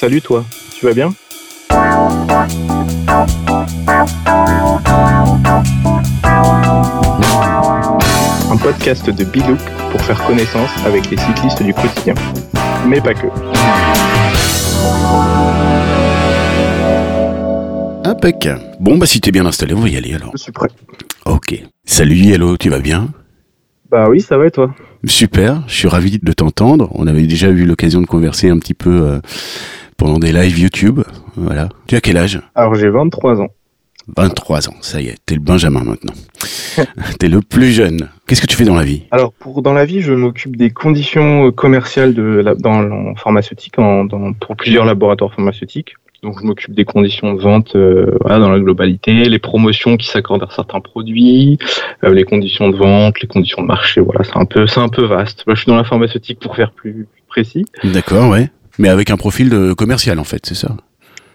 Salut toi, tu vas bien? Un podcast de Bilouk pour faire connaissance avec les cyclistes du quotidien. Mais pas que. Impec. Bon, bah si t'es bien installé, on va y aller alors. Je suis prêt. Ok. Salut, hello, tu vas bien? Bah oui, ça va et toi? Super, je suis ravi de t'entendre. On avait déjà eu l'occasion de converser un petit peu euh, pendant des lives YouTube. Voilà. Tu as quel âge? Alors j'ai 23 ans. 23 ans, ça y est, t'es le Benjamin maintenant. t'es le plus jeune. Qu'est-ce que tu fais dans la vie? Alors pour dans la vie, je m'occupe des conditions euh, commerciales de la, dans en pharmaceutique, en, dans, pour plusieurs laboratoires pharmaceutiques. Donc je m'occupe des conditions de vente euh, voilà, dans la globalité, les promotions qui s'accordent à certains produits, euh, les conditions de vente, les conditions de marché. Voilà, c'est un peu c'est un peu vaste. Moi, je suis dans la pharmaceutique pour faire plus précis. D'accord, ouais. Mais avec un profil de commercial en fait, c'est ça?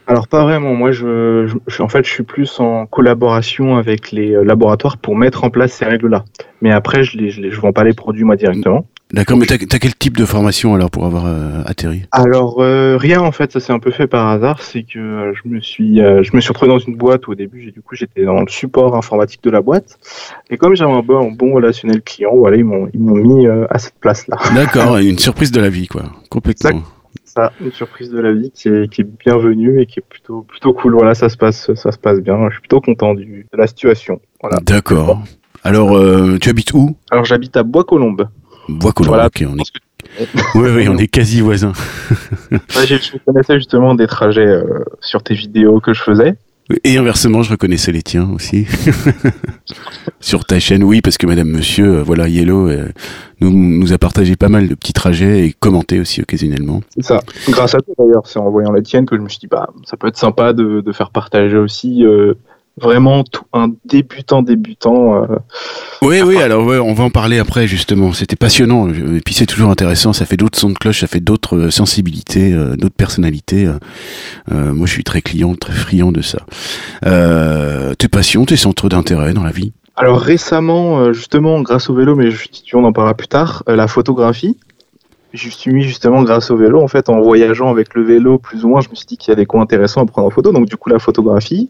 Alors pas vraiment. Moi, je, je, en fait, je suis plus en collaboration avec les euh, laboratoires pour mettre en place ces règles-là. Mais après, je les, je les, je vends pas les produits moi directement. D'accord, mais t'as as quel type de formation alors pour avoir euh, atterri? Alors euh, rien en fait, ça s'est un peu fait par hasard. C'est que euh, je me suis, je me suis retrouvé dans une boîte où au début, du coup j'étais dans le support informatique de la boîte. Et comme j'avais un bon, un bon relationnel client, voilà, ils m'ont ils m'ont mis à cette place-là. D'accord, une surprise de la vie quoi, complètement. Ça, une surprise de la vie qui est, qui est bienvenue et qui est plutôt plutôt cool. Voilà, ça se passe, ça se passe bien. Je suis plutôt content du, de la situation. Voilà. D'accord. Alors, euh, tu habites où? Alors j'habite à Bois-Colombes. Bois-Colombes, Voilà. ok, on est... Oui, oui, on est quasi voisins. Ouais, je connaissais justement des trajets euh, sur tes vidéos que je faisais. Et inversement, je reconnaissais les tiens aussi. Sur ta chaîne, oui, parce que Madame Monsieur, euh, voilà, Yellow, euh, nous, a partagé pas mal de petits trajets et commenté aussi occasionnellement. C'est ça. Grâce à toi d'ailleurs, c'est en voyant la tienne que je me suis dit, bah, ça peut être sympa de, de faire partager aussi euh, vraiment tout, un débutant débutant. euh, Oui, oui, alors ouais, on va en parler après justement. C'était passionnant. Et puis c'est toujours intéressant. Ça fait d'autres sons de cloche, ça fait d'autres euh, sensibilités, euh, d'autres personnalités. Euh, euh, moi, je suis très client, très friand de ça. Euh, tes passions, tes centres d'intérêt dans la vie? Alors récemment, euh, justement, grâce au vélo, mais je, on en parlera plus tard, euh, la photographie. Je suis mis justement grâce au vélo, en fait, en voyageant avec le vélo, plus ou moins, je me suis dit qu'il y a des coins intéressants à prendre en photo. Donc du coup, la photographie.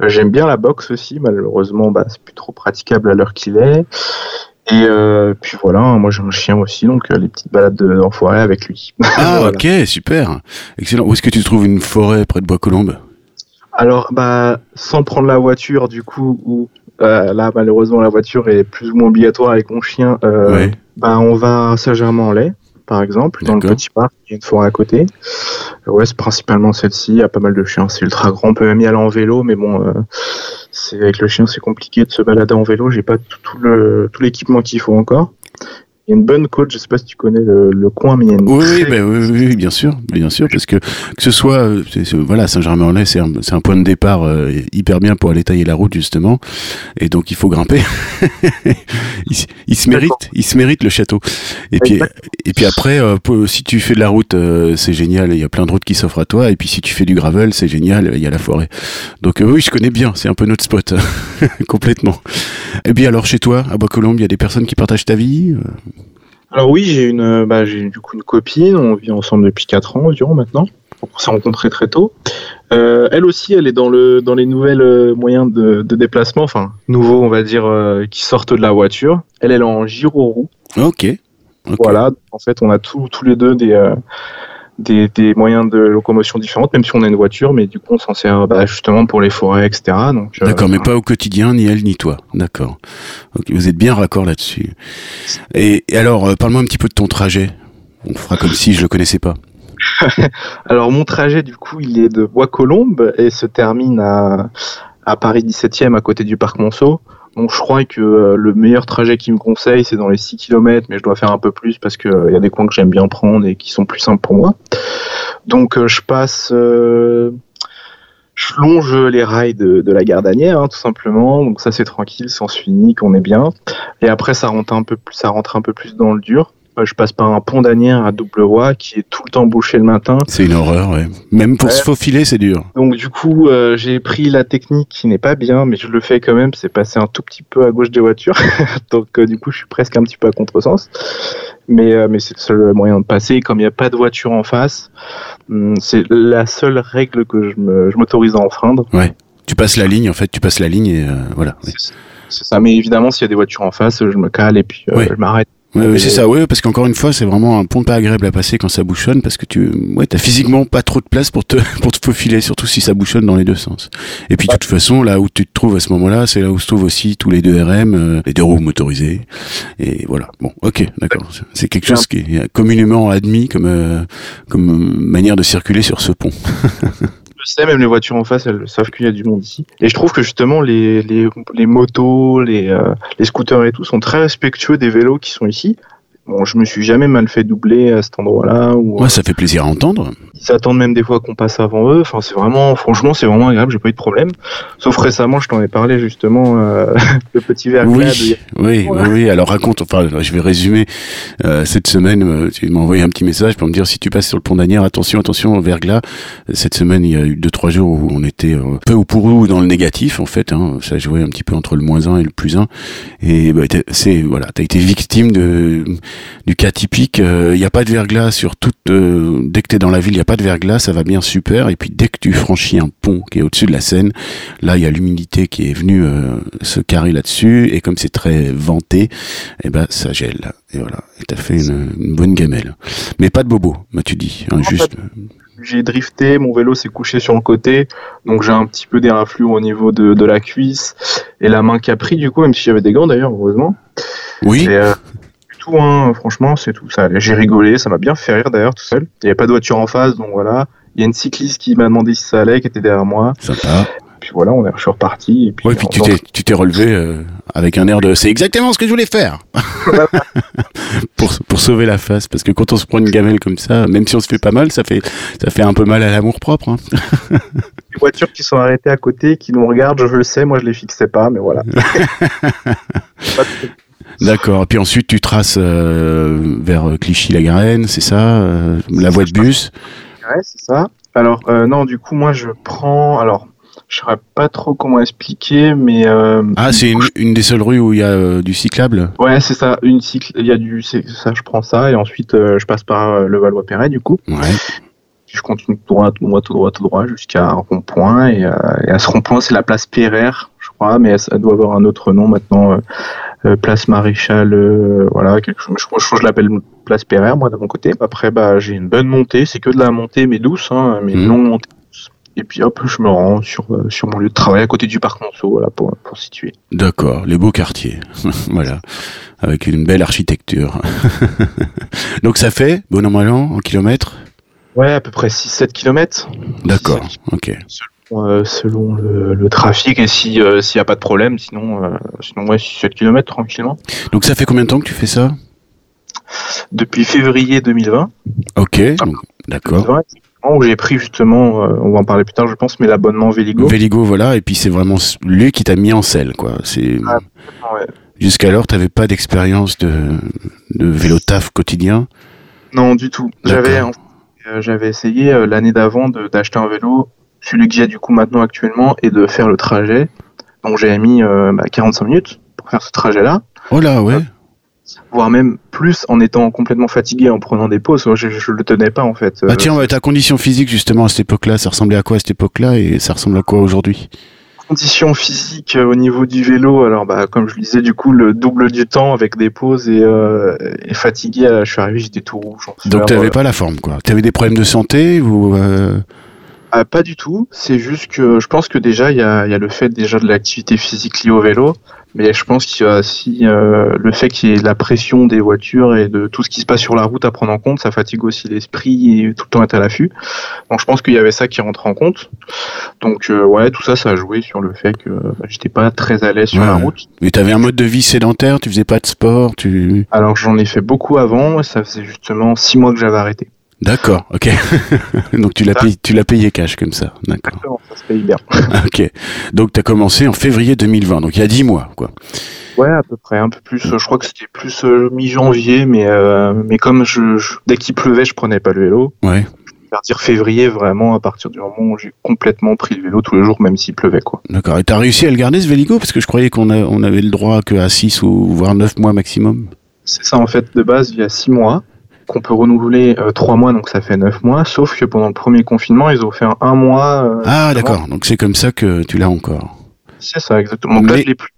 Euh, J'aime bien la boxe aussi, malheureusement, bah, c'est plus trop praticable à l'heure qu'il est. Et euh, puis voilà, moi j'ai un chien aussi, donc euh, les petites balades de- en forêt avec lui. Ah, Voilà. ok, super, excellent. Où est-ce que tu trouves une forêt près de Bois-Colombes? Alors, bah, sans prendre la voiture, du coup, où euh, là, malheureusement, la voiture est plus ou moins obligatoire avec mon chien, Ouais. bah, on va à Saint-Germain-en-Laye, par exemple, dans le petit parc, il y a une forêt à côté. Euh, ouais, c'est principalement celle-ci, il y a pas mal de chiens, c'est ultra grand, on peut même y aller en vélo, mais bon, euh, c'est avec le chien, c'est compliqué de se balader en vélo, j'ai pas tout, tout le tout l'équipement qu'il faut encore. Il y a une bonne côte, je sais pas si tu connais le, le coin, mais il y a une Oui, oui, très- ben oui, oui, bien sûr, bien sûr, parce que que ce soit, euh, voilà, Saint-Germain-en-Laye, c'est un, c'est un point de départ euh, hyper bien pour aller tailler la route justement, et donc il faut grimper. il, se- il se mérite, il se mérite le château. Et puis, et puis après, euh, si tu fais de la route, euh, c'est génial, il y a plein de routes qui s'offrent à toi. Et puis si tu fais du gravel, c'est génial, il y a la forêt. Donc euh, oui, je connais bien, c'est un peu notre spot, complètement. Et puis alors chez toi, à Bois-Colombes, il y a des personnes qui partagent ta vie. Alors oui, j'ai une, euh, bah, j'ai du coup une copine. On vit ensemble depuis 4 ans environ maintenant. On s'est rencontrés très tôt. Euh, elle aussi, elle est dans le dans les nouvelles euh, moyens de, de déplacement, enfin nouveaux, on va dire, euh, qui sortent de la voiture. Elle, elle est en gyroroue. Ok. ok. Voilà. En fait, on a tous tous les deux des euh, des, des moyens de locomotion différentes, même si on a une voiture, mais du coup, on s'en sert bah, justement pour les forêts, etc. Euh, D'accord, mais pas au quotidien, ni elle ni toi. D'accord. Vous êtes bien raccord là-dessus. Et, et alors, euh, parle-moi un petit peu de ton trajet. On fera comme si je le connaissais pas. Alors mon trajet du coup il est de Bois-Colombes et se termine à, à Paris 17e à côté du parc Monceau. Donc je crois que euh, le meilleur trajet qu'il me conseille c'est dans les 6 km mais je dois faire un peu plus parce qu'il y a des coins que j'aime bien prendre et qui sont plus simples pour moi. Donc euh, je passe... euh, je longe les rails de, la Gardanière, hein, tout simplement. Donc ça c'est tranquille, sens unique, on est bien. Et après ça rentre ça rentre un peu plus dans le dur. Je passe par un pont d'Anières à double voie qui est tout le temps bouché le matin. C'est une horreur, ouais. Même pour se faufiler, c'est dur. Donc du coup, euh, j'ai pris la technique qui n'est pas bien, mais je le fais quand même. C'est passer un tout petit peu à gauche des voitures. Donc euh, du coup, je suis presque un petit peu à contresens. Mais, euh, mais c'est le seul moyen de passer. Comme il n'y a pas de voiture en face, hum, c'est la seule règle que je m'autorise à enfreindre. Ouais. Tu passes la ligne, en fait, tu passes la ligne et voilà. C'est ça. Mais évidemment, s'il y a des voitures en face, je me cale et puis je m'arrête. Oui, c'est ça, oui, parce qu'encore une fois, c'est vraiment un pont pas agréable à passer quand ça bouchonne, parce que tu, ouais, t'as physiquement pas trop de place pour te, pour te faufiler, surtout si ça bouchonne dans les deux sens. Et puis, de toute façon, là où tu te trouves à ce moment-là, c'est là où se trouvent aussi tous les deux RM, euh, les deux roues motorisées. Et voilà. Bon, ok, d'accord. C'est quelque chose qui est communément admis comme, euh, comme manière de circuler sur ce pont. Je sais, même les voitures en face, elles savent qu'il y a du monde ici. Et je trouve que justement, les, les, les motos, les, euh, les scooters et tout sont très respectueux des vélos qui sont ici. Bon, je me suis jamais mal fait doubler à cet endroit-là. Ouais, ça fait plaisir à entendre. Ils attendent même des fois qu'on passe avant eux. Enfin, c'est vraiment, franchement, c'est vraiment agréable. J'ai pas eu de problème. Sauf récemment, je t'en ai parlé justement, euh, le petit verglas. Oui, oui, oui, oui, Alors raconte. Enfin, je vais résumer. Euh, cette semaine, euh, tu m'as envoyé un petit message pour me dire si tu passes sur le pont d'Anières, attention, attention au verglas. Cette semaine, il y a eu deux trois jours où on était euh, peu ou pour ou dans le négatif en fait. Hein, ça jouait un petit peu entre le moins 1 et le plus 1. Et bah, c'est voilà, t'as été victime de du cas typique. Il euh, n'y a pas de verglas sur toute. dès que t'es dans la ville, il y a pas de verglas, ça va bien super. Et puis dès que tu franchis un pont qui est au-dessus de la Seine, là il y a l'humidité qui est venue euh, se carrer là-dessus. Et comme c'est très venté, et eh ben ça gèle. Et voilà, et t'as fait une, bonne gamelle. Mais pas de bobo, tu dis. Hein, juste. J'ai drifté, mon vélo s'est couché sur le côté, donc j'ai un petit peu d'air afflux au niveau de, la cuisse et la main qui a pris du coup, même si j'avais des gants d'ailleurs, heureusement. Oui. Euh, tout, hein, franchement, c'est tout. Ça, j'ai rigolé, ça m'a bien fait rire d'ailleurs tout seul. Il n'y avait pas de voiture en face, donc voilà. Il y a une cycliste qui m'a demandé si ça allait, qui était derrière moi. Sympa. Puis voilà, on est, je suis reparti. Et puis, puis tu t'es, tu t'es relevé euh, avec un air de c'est exactement ce que je voulais faire pour, pour sauver la face. Parce que quand on se prend une gamelle comme ça, même si on se fait pas mal, ça fait, ça fait un peu mal à l'amour propre. Hein. Les voitures qui sont arrêtées à côté, qui nous regardent, je le sais, moi je les fixais pas, mais voilà. D'accord. Et puis ensuite, tu traces euh, vers Clichy-la-Garenne, c'est ça euh, La voie de bus? Ouais, c'est ça. Alors, euh, non, du coup, moi, je prends. Alors, je ne saurais pas trop comment expliquer, mais. ah, c'est une, des seules rues où il y a du cyclable? Ouais, c'est ça. Une cycle. Il y a du. Ça, je prends ça, et ensuite, je passe par le Valois-Perret, du coup. Ouais. Je continue tout droit, tout droit, tout droit, tout droit, jusqu'à un rond-point. Et, à ce rond-point, c'est la place Perret, je crois, mais ça doit avoir un autre nom maintenant. Euh, place Maréchal, euh, voilà, quelque chose. Je, je, je l'appelle place Perrer, moi, de mon côté. Après, bah, j'ai une bonne montée. C'est que de la montée, mais douce, hein, mais mmh. longue montée. Et puis hop, je me rends sur, euh, sur mon lieu de travail à côté du parc Monceau, voilà, pour, pour situer. D'accord, les beaux quartiers. voilà. Avec une belle architecture. Donc ça fait, bon an, en kilomètres? Ouais, à peu près 6-7 km. D'accord, ok. Euh, selon le, trafic et euh, s'il n'y a pas de problème, sinon, euh, sinon ouais, 7 km tranquillement. Donc ça fait combien de temps que tu fais ça? Depuis février 2020. Ok, d'accord. Où j'ai pris justement, on va en parler plus tard, je pense, mais l'abonnement Véligo. Véligo, voilà, et puis c'est vraiment lui qui t'a mis en selle, quoi. C'est. Ah, Jusqu'alors, tu n'avais pas d'expérience de, de vélo taf quotidien? Non, du tout. J'avais j'avais essayé l'année d'avant d'acheter un vélo celui que j'ai du coup maintenant actuellement est de faire le trajet. Donc j'ai mis 45 euh, bah, minutes pour faire ce trajet-là. Oh là, ouais. Voire même plus en étant complètement fatigué, en prenant des pauses. Je, ne le tenais pas en fait. Ah tiens, ta condition physique justement à cette époque-là, ça ressemblait à quoi à cette époque-là et ça ressemble à quoi aujourd'hui? Condition physique euh, au niveau du vélo, alors bah comme je le disais du coup le double du temps avec des pauses et, fatigué, je suis arrivé j'étais tout rouge. Donc tu n'avais pas la forme quoi. Tu avais des problèmes de santé ou ah, pas du tout. C'est juste que je pense que déjà il y a, y a, le fait déjà de l'activité physique liée au vélo, mais je pense qu'il y a aussi euh, le fait qu'il y ait la pression des voitures et de tout ce qui se passe sur la route à prendre en compte. Ça fatigue aussi l'esprit et tout le temps être à l'affût. Donc je pense qu'il y avait ça qui rentre en compte. Donc euh, ouais, tout ça, ça a joué sur le fait que bah, j'étais pas très à l'aise sur la route. Mais tu avais un mode de vie sédentaire, tu faisais pas de sport, tu. Alors j'en ai fait beaucoup avant. Ça faisait justement six mois que j'avais arrêté. D'accord, ok. Donc tu l'as payé, tu l'as payé cash comme ça, d'accord. Ça se paye bien. ok. Donc tu as commencé en février 2020, donc il y a 10 mois, quoi. Ouais, à peu près, un peu plus. Je crois que c'était plus euh, mi-janvier, mais euh, mais comme je, je- dès qu'il pleuvait, je prenais pas le vélo. Ouais. Faire dire février vraiment à partir du moment où j'ai complètement pris le vélo tous les jours, même s'il pleuvait quoi. D'accord. Et t'as réussi à le garder ce Véligo Parce que je croyais qu'on on avait le droit que à 6 ou voire 9 mois maximum. C'est ça en fait de base, il y a six mois qu'on peut renouveler euh, trois mois, donc ça fait neuf mois. Sauf que pendant le premier confinement, ils ont fait un, un mois. euh, Ah, d'accord. Donc c'est comme ça que tu l'as encore. C'est ça exactement. Donc là, Mais- je l'ai plus.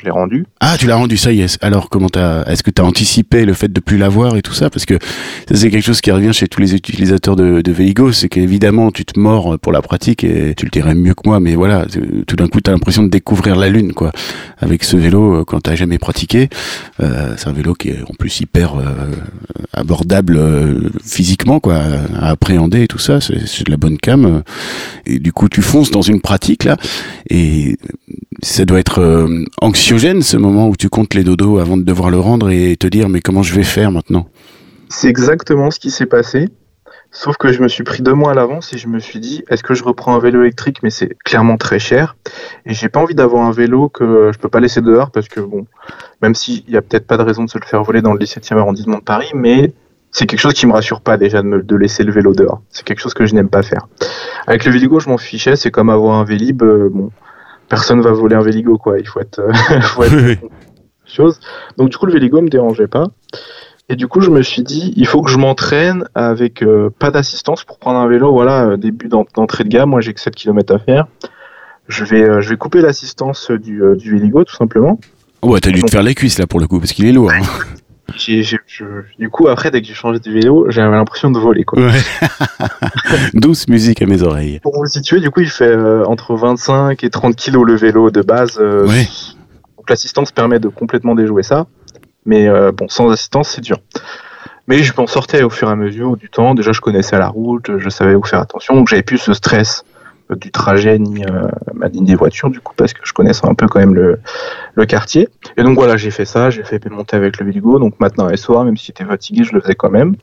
Je l'ai rendu. Ah, tu l'as rendu, ça y est. Alors, comment t'as, est-ce que t'as anticipé le fait de plus l'avoir et tout ça? Parce que ça, c'est quelque chose qui revient chez tous les utilisateurs de, de c'est qu'évidemment, tu te mords pour la pratique et tu le dirais mieux que moi, mais voilà, tu- tout d'un coup, t'as l'impression de découvrir la lune, quoi. Avec ce vélo, euh, quand t'as jamais pratiqué, euh, c'est un vélo qui est en plus hyper euh, abordable euh, physiquement, quoi, à appréhender et tout ça. C'est, de la bonne cam. euh, Et du coup, tu fonces dans une pratique là, et ça doit être euh, ce moment où tu comptes les dodos avant de devoir le rendre et te dire mais comment je vais faire maintenant? C'est exactement ce qui s'est passé. Sauf que je me suis pris deux mois à l'avance et je me suis dit, est-ce que je reprends un vélo électrique? Mais c'est clairement très cher. Et j'ai pas envie d'avoir un vélo que je peux pas laisser dehors parce que, bon, même s'il y a peut-être pas de raison de se le faire voler dans le 17e arrondissement de Paris, mais c'est quelque chose qui me rassure pas déjà de, me, laisser le vélo dehors. C'est quelque chose que je n'aime pas faire. Avec le Véligo, je m'en fichais. C'est comme avoir un Vélib. euh, bon, personne va voler un Véligo, quoi. Il faut être, euh, faut être chose. Donc du coup, le Véligo me dérangeait pas. Et du coup, je me suis dit, il faut que je m'entraîne avec euh, pas d'assistance pour prendre un vélo. Voilà, euh, début d'en- d'entrée de gamme. Moi, j'ai que 7 km à faire. Je vais, euh, je vais couper l'assistance du, euh, du Véligo, tout simplement. Ouais, t'as dû te faire les cuisses là pour le coup parce qu'il est lourd. hein. Je- du coup, après, dès que j'ai changé de vélo, j'avais l'impression de voler. Quoi. Ouais. Douce musique à mes oreilles. Pour vous situer, du coup, il fait euh, entre 25 et 30 kilos le vélo de base. euh, Ouais. Donc l'assistance permet de complètement déjouer ça. Mais euh, bon, sans assistance, c'est dur. Mais je m'en sortais au fur et à mesure du temps. Déjà, je connaissais la route, je savais où faire attention. Donc j'avais plus ce stress du trajet ni, euh, bah, ni des voitures, du coup, parce que je connaissais un peu quand même le, le quartier. Et donc voilà, j'ai fait ça, j'ai fait monter avec le Véligo. Donc matin et soir, même si j'étais fatigué, je le faisais quand même.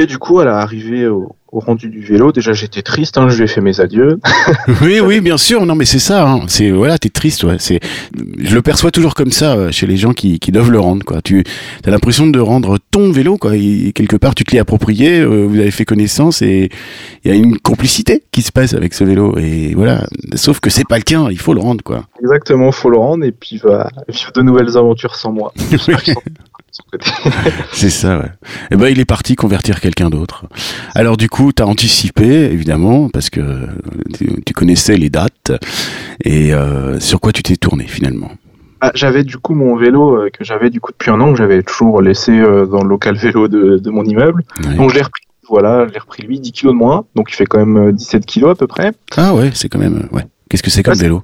Et du coup, à l'arrivée au, au rendu du vélo, déjà j'étais triste, hein, je lui ai fait mes adieux. Oui, oui, bien sûr. Non, mais c'est ça. hein. C'est voilà, t'es triste. Ouais. C'est, je le perçois toujours comme ça euh, chez les gens qui, qui doivent le rendre. Quoi. Tu as l'impression de rendre ton vélo. Quoi. Et quelque part, tu te l'es approprié. euh, vous avez fait connaissance et il y a une complicité qui se passe avec ce vélo. Et voilà. Sauf que c'est pas le tien. Il faut le rendre. Quoi. Exactement, faut le rendre et puis va vivre de nouvelles aventures sans moi. C'est ça, ouais. Et ben, il est parti convertir quelqu'un d'autre. Alors, du coup, t'as anticipé, évidemment, parce que tu, connaissais les dates. Et euh, sur quoi tu t'es tourné, finalement? Ah, j'avais du coup mon vélo euh, que j'avais du coup depuis un an que j'avais toujours laissé euh, dans le local vélo de, de mon immeuble. Ouais. Donc je l'ai repris. Voilà, je l'ai repris lui 10 kilos de moins, donc il fait quand même euh, 17 kilos à peu près. Ah ouais, c'est quand même... Ouais. Qu'est-ce que c'est comme Ouais, c'est- vélo?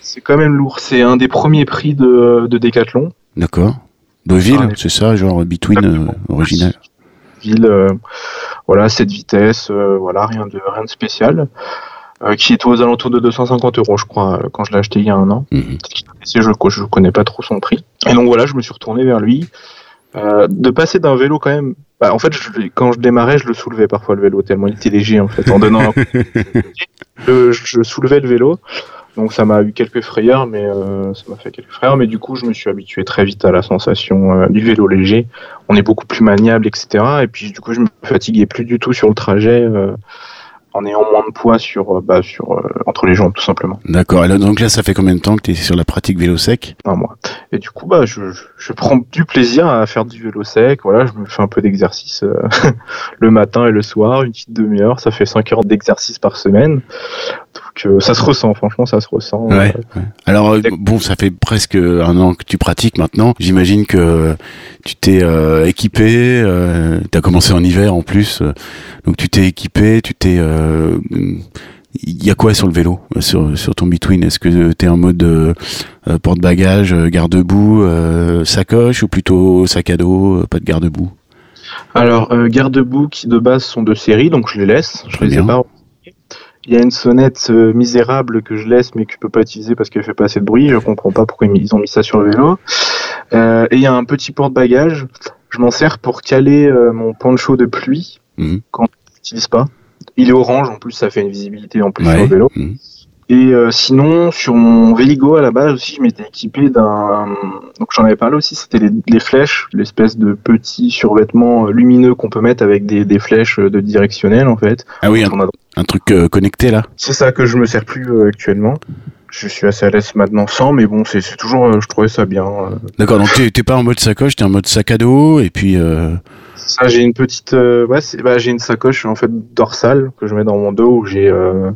C'est quand même lourd. C'est un des premiers prix de, de Decathlon. D'accord. Deauville, Ah, ouais. c'est ça, genre Between euh, original. Ville, euh, voilà, 7 vitesses, euh, voilà, rien de rien de spécial. Euh, qui est aux alentours de 250 euros, je crois, euh, quand je l'ai acheté il y a un an. C'est- je je connais pas trop son prix. Et donc voilà, je me suis retourné vers lui. Euh, de passer d'un vélo quand même. Bah, en fait, je- quand je démarrais, je le soulevais parfois le vélo tellement il était léger en fait. En donnant, un je soulevais le vélo. Donc ça m'a eu quelques frayeurs, mais euh, ça m'a fait quelques frayeurs. Mais du coup, je me suis habitué très vite à la sensation euh, du vélo léger. On est beaucoup plus maniable, etc. Et puis du coup, je me fatiguais plus du tout sur le trajet. euh, en ayant moins de poids sur, bah, sur euh, entre les jambes tout simplement. D'accord. Alors, donc là, ça fait combien de temps que tu es sur la pratique vélo sec? Un mois. Et du coup, bah, je, je, je prends du plaisir à faire du vélo sec. Voilà, je me fais un peu d'exercice euh, le matin et le soir, une petite demi-heure. Ça fait 5 heures d'exercice par semaine. Donc, euh, ça se ressent, franchement, ça se ressent. Ouais. Ouais. Alors, euh, bon, ça fait presque un an que tu pratiques maintenant. J'imagine que tu t'es euh, équipé, euh, tu as commencé en hiver en plus, donc tu t'es équipé, tu t'es... euh, Il y a quoi sur le vélo, sur, sur ton Between? Est-ce que tu es en mode euh, porte-bagages, garde-boue, euh, sacoche ou plutôt sac à dos, pas de garde-boue? Alors, euh, garde-boue qui de base sont de série, donc je les laisse. Je Très les ai bien. pas. Il y a une sonnette euh, misérable que je laisse mais que je peux pas utiliser parce qu'elle fait pas assez de bruit. Je comprends pas pourquoi ils ont mis ça sur le vélo. Euh, et il y a un petit porte-bagages. Je m'en sers pour caler euh, mon poncho de pluie Mhm. quand on l'utilise pas. Il est orange, en plus ça fait une visibilité en plus Ouais. sur le vélo. Mhm. Et euh, sinon, sur mon Véligo à la base aussi, je m'étais équipé d'un. Donc j'en avais parlé aussi, c'était les, les flèches, l'espèce de petits survêtements euh, lumineux qu'on peut mettre avec des, des flèches euh, de directionnel en fait. Ah oui, un, On a- un truc euh, connecté là. C'est ça que je me sers plus euh, actuellement. Je suis assez à l'aise maintenant sans, mais bon, c'est toujours, euh, je trouvais ça bien. D'accord, donc t'es t'es pas en mode sacoche, t'es en mode sac à dos et puis. Ça, j'ai une petite, euh, ouais, c'est- bah, j'ai une sacoche en fait dorsale que je mets dans mon dos où j'ai, euh,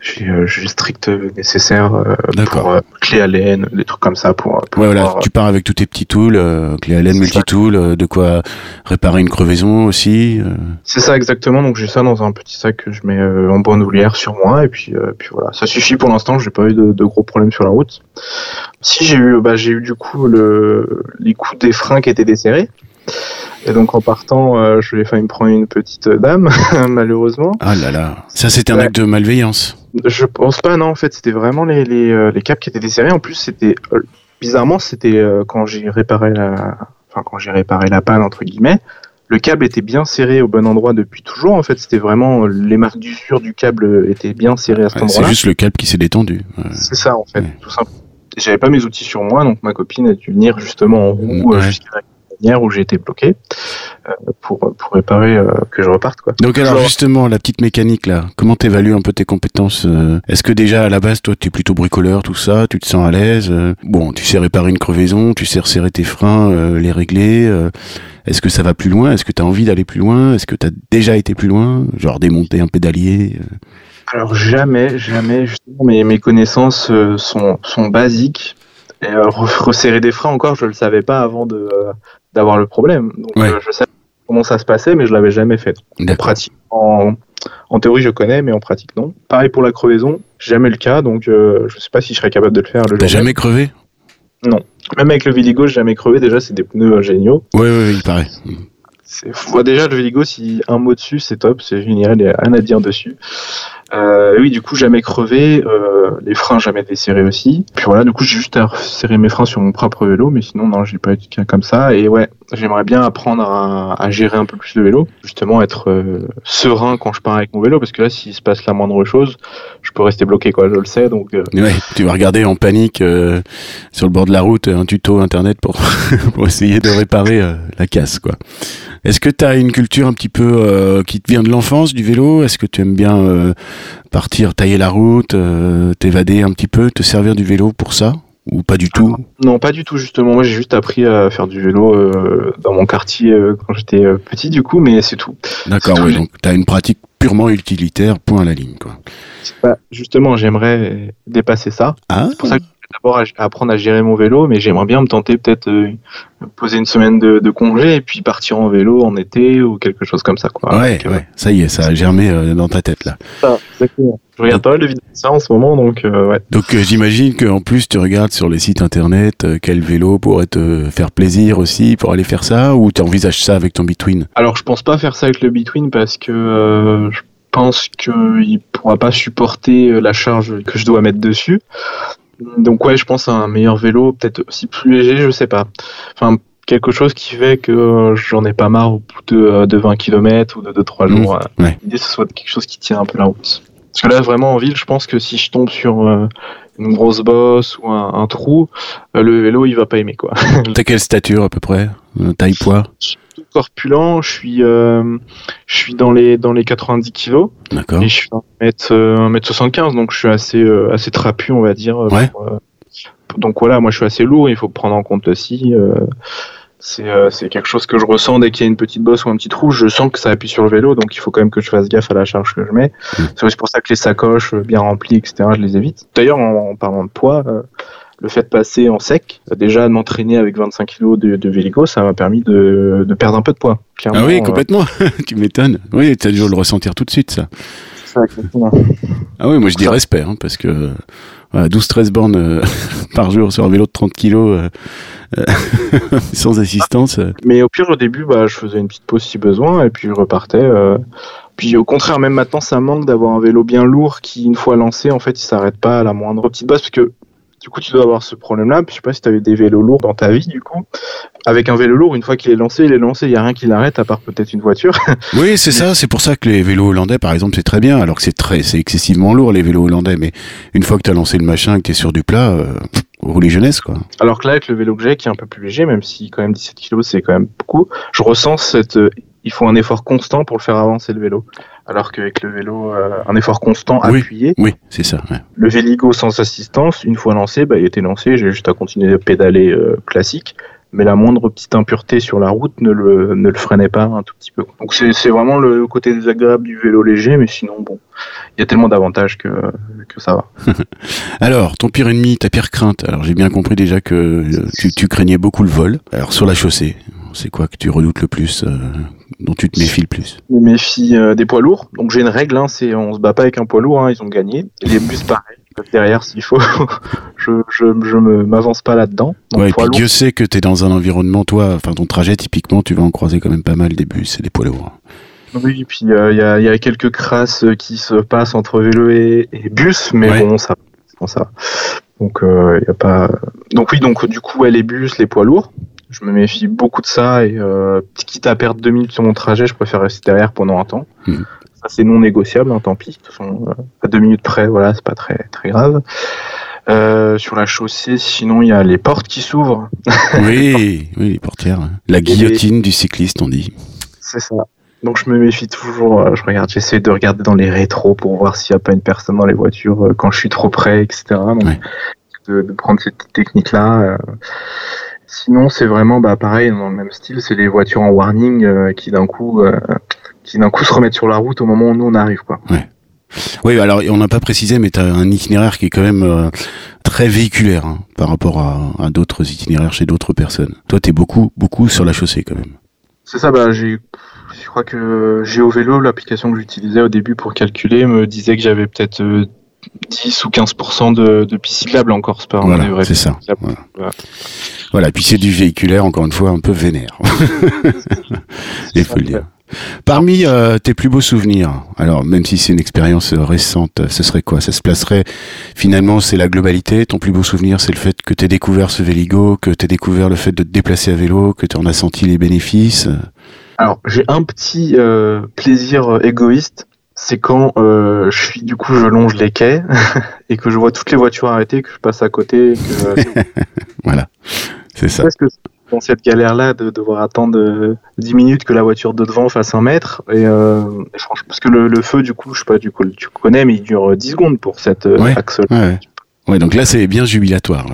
j'ai, euh, j'ai strict nécessaire euh, D'accord. pour euh, clé laine, des trucs comme ça pour. pour Ouais, voilà, tu pars avec tous tes petits tools, clé C'est multi-tool, de quoi réparer une crevaison aussi. C'est ça exactement. Donc j'ai ça dans un petit sac que je mets en bandoulière sur moi et puis puis voilà. Ça suffit pour l'instant. J'ai pas eu de, de gros problèmes sur la route. Si j'ai eu bah j'ai eu du coup le les coups des freins qui étaient desserrés. Et donc en partant, euh, je vais failli me prendre une petite dame malheureusement. Ah là là, ça c'était un Ouais. acte de malveillance. Je pense pas non en fait c'était vraiment les les, euh, les câbles qui étaient desserrés. En plus c'était euh, bizarrement c'était euh, quand j'ai réparé la enfin quand j'ai réparé la panne entre guillemets. Le câble était bien serré au bon endroit depuis toujours. En fait, c'était vraiment euh, les marques d'usure du câble euh, étaient bien serrées à cet Ouais, c'est endroit-là. juste le câble qui s'est détendu. Euh, C'est ça en fait, tout simplement. J'avais pas mes outils sur moi, donc ma copine a dû venir justement en roue euh, Ouais. jusqu'à la où j'ai été bloqué euh, pour pour réparer euh, que je reparte quoi. Donc alors justement, la petite mécanique là, comment t'évalues un peu tes compétences euh, Est-ce que déjà à la base, toi, t'es plutôt bricoleur, tout ça, tu te sens à l'aise Bon, tu sais réparer une crevaison, tu sais resserrer tes freins, les régler. Est-ce que ça va plus loin Est-ce que t'as envie d'aller plus loin Est-ce que t'as déjà été plus loin Genre démonter un pédalier Alors jamais, jamais, justement, mes, mes connaissances sont, sont basiques. Et euh, re- resserrer des freins encore, je le savais pas avant de euh, d'avoir le problème. Donc Ouais. euh, je savais comment ça se passait, mais je l'avais jamais fait. En D'accord. pratique, en, en théorie, je connais, mais en pratique, non. Pareil pour la crevaison, jamais le cas, donc euh, je sais pas si je serais capable de le faire le T'as jamais crevé? Même. Même avec le Véligo, j'ai jamais crevé. Déjà, c'est des pneus euh, géniaux. Ouais, ouais, ouais, il paraît. C'est ouais, déjà le Véligo, si un mot dessus, c'est top. C'est génial, il y a rien à dire dessus. Euh, oui, du coup, jamais crevé, euh, les freins jamais desserrés aussi. Puis voilà, du coup, j'ai juste à serrer mes freins sur mon propre vélo, mais sinon, non, j'ai pas eu de comme ça. Et ouais, j'aimerais bien apprendre à, gérer un peu plus le vélo, justement être euh, serein quand je pars avec mon vélo, parce que là, s'il se passe la moindre chose, je peux rester bloqué, quoi. Je le sais, donc. euh, Ouais, tu vas regarder en panique euh, sur le bord de la route un tuto internet pour, pour essayer de réparer la casse, quoi. Est-ce que tu as une culture un petit peu euh, qui te vient de l'enfance du vélo? Est-ce que tu aimes bien euh, partir tailler la route, euh, t'évader un petit peu, te servir du vélo pour ça? Ou pas du tout? Non, pas du tout, justement. Moi, j'ai juste appris à faire du vélo euh, dans mon quartier euh, quand j'étais euh, petit, du coup, mais c'est tout. D'accord, oui, donc tu as une pratique purement utilitaire, point à la ligne, quoi. Bah, justement, j'aimerais dépasser ça. Ah, C'est pour ça que d'abord à- à apprendre à gérer mon vélo, mais j'aimerais bien me tenter peut-être euh, poser une semaine de, de congé et puis partir en vélo en été ou quelque chose comme ça. Quoi. ouais, Donc, euh, ça y est, ça a germé euh, dans ta tête là. ça, exactement. Je regarde pas mal de vidéos de ça en ce moment, donc euh, ouais. Donc j'imagine qu'en plus tu regardes sur les sites internet quel vélo pourrait te faire plaisir aussi pour aller faire ça ou tu envisages ça avec ton Between Alors, je pense pas faire ça avec le Between parce que je pense qu'il pourra pas supporter la charge que je dois mettre dessus. Donc ouais, je pense à un meilleur vélo, peut-être aussi plus léger, je sais pas. Enfin, quelque chose qui fait que euh, j'en ai pas marre au bout de, euh, de 20 km ou de 2-3 Mmh, jours. euh. ouais. L'idée, ce soit quelque chose qui tient un peu la route. Parce que là, vraiment, en ville, je pense que si je tombe sur euh, une grosse bosse ou un, un trou, euh, le vélo, il va pas aimer, quoi. T'as quelle stature à peu près? Euh, Taille poids? corpulent, je suis, euh, je suis dans les, dans les 90 kilos. D'accord. Et je suis 1m, euh, 1m75, donc je suis assez, euh, assez trapu, on va dire. Ouais. pour, euh, donc voilà, moi je suis assez lourd, il faut prendre en compte aussi. C'est euh, quelque chose que je ressens dès qu'il y a une petite bosse ou un petit trou, je sens que ça appuie sur le vélo, donc il faut quand même que je fasse gaffe à la charge que je mets. Mm. C'est aussi pour ça que les sacoches euh, bien remplies, etc., je les évite. D'ailleurs, en, en parlant de poids, euh, le fait de passer en sec, déjà de m'entraîner avec 25 kg de, de Véligo, ça m'a permis de, de perdre un peu de poids. Ah oui, euh, complètement. tu m'étonnes. Oui, t'as dû le ressentir tout de suite ça. c'est ça, exactement. Ah oui, moi je dis respect hein, parce que voilà, 12-13 bornes euh, par jour sur un vélo de 30 kilos euh, euh, sans assistance. euh, Mais au pire, au début, bah, je faisais une petite pause si besoin, et puis je repartais. euh. Puis au contraire, même maintenant, ça manque d'avoir un vélo bien lourd qui, une fois lancé, en fait, il s'arrête pas à la moindre petite bosse, parce que Du coup, tu dois avoir ce problème-là. Je sais pas si tu as eu des vélos lourds dans ta vie, du coup. Avec un vélo lourd, une fois qu'il est lancé, il est lancé, il n'y a rien qui l'arrête à part peut-être une voiture. oui, c'est ça. C'est pour ça que les vélos hollandais, par exemple, c'est très bien. Alors que c'est très, c'est excessivement lourd, les vélos hollandais. Mais une fois que tu as lancé le machin, que tu es sur du plat, euh, rouler jeunesse, quoi. Alors que là, avec le vélo que j'ai, qui est un peu plus léger, même si quand même 17 kg, c'est quand même beaucoup, je ressens cette, euh, il faut un effort constant pour le faire avancer le vélo. Alors qu'avec le vélo, euh, un effort constant appuyé. Oui, c'est ça. Ouais. Le Véligo sans assistance, une fois lancé, bah, il était lancé. J'ai juste à continuer de pédaler euh, classique. Mais la moindre petite impureté sur la route ne le, ne le freinait pas un tout petit peu. Donc c'est vraiment le côté désagréable du vélo léger, mais sinon, bon, il y a tellement d'avantages que, que ça va. alors, ton pire ennemi, ta pire crainte. Alors j'ai bien compris déjà que euh, tu, tu craignais beaucoup le vol. Alors sur la chaussée, c'est quoi que tu redoutes le plus, euh, dont tu te méfies le plus Je me méfie euh, des poids lourds. Donc j'ai une règle, hein, c'est on se bat pas avec un poids lourd, hein, ils ont gagné. Et les bus pareil, derrière s'il faut. je je, je m'avance pas là-dedans. Ouais, et puis Dieu sait que tu es dans un environnement, toi, enfin ton trajet typiquement, tu vas en croiser quand même pas mal des bus et des poids lourds. Oui, et puis il euh, y, a, y, a, quelques crasses qui se passent entre vélo et, et bus, mais bon, ça, bon, ça. Donc il euh, y a pas. Donc oui, donc du coup, ouais, les bus, les poids lourds je me méfie beaucoup de ça et euh, quitte à perdre deux minutes sur mon trajet, je préfère rester derrière pendant un temps. Mmh. Ça c'est non négociable, hein, tant pis. De toute façon, euh, à deux minutes près, voilà, c'est pas très très grave. Euh, sur la chaussée, sinon il y a les portes qui s'ouvrent. oui, oui, les portières. La guillotine les... du cycliste, on dit. C'est ça. Donc je me méfie toujours. Je regarde, j'essaie de regarder dans les rétros pour voir s'il n'y a pas une personne dans les voitures quand je suis trop près, etc. Donc, ouais. de, de, prendre cette technique-là. Sinon, c'est vraiment bah, pareil dans le même style, c'est les voitures en warning euh, qui d'un coup, euh, qui d'un coup se remettent sur la route au moment où nous on arrive, quoi. Ouais. Oui, alors on n'a pas précisé, mais tu as un itinéraire qui est quand même euh, très véhiculaire hein, par rapport à, à d'autres itinéraires chez d'autres personnes. Toi, tu es beaucoup, beaucoup sur la chaussée quand même. C'est ça, bah, j'ai, je crois que GeoVélo, l'application que j'utilisais au début pour calculer, me disait que j'avais peut-être 10 ou 15% de, de pistes cyclables en Corse par Voilà, c'est ça. Voilà. voilà. voilà. puis c'est du véhiculaire, encore une fois, un peu vénère. Il faut le dire. Parmi euh, tes plus beaux souvenirs, alors même si c'est une expérience récente, ce serait quoi? Ça se placerait finalement, c'est la globalité. Ton plus beau souvenir, c'est le fait que tu aies découvert ce Véligo, que tu aies découvert le fait de te déplacer à vélo, que tu en as senti les bénéfices. Alors j'ai un petit euh, plaisir égoïste c'est quand euh, je suis du coup je longe les quais et que je vois toutes les voitures arrêtées, que je passe à côté. Que, euh, voilà, c'est ça. Parce que dans cette galère-là de devoir attendre 10 minutes que la voiture de devant fasse un mètre et, euh, et franchement, parce que le, le, feu du coup, je sais pas du coup tu connais, mais il dure 10 secondes pour cette ouais, axe. Ouais. ouais, donc là c'est bien jubilatoire.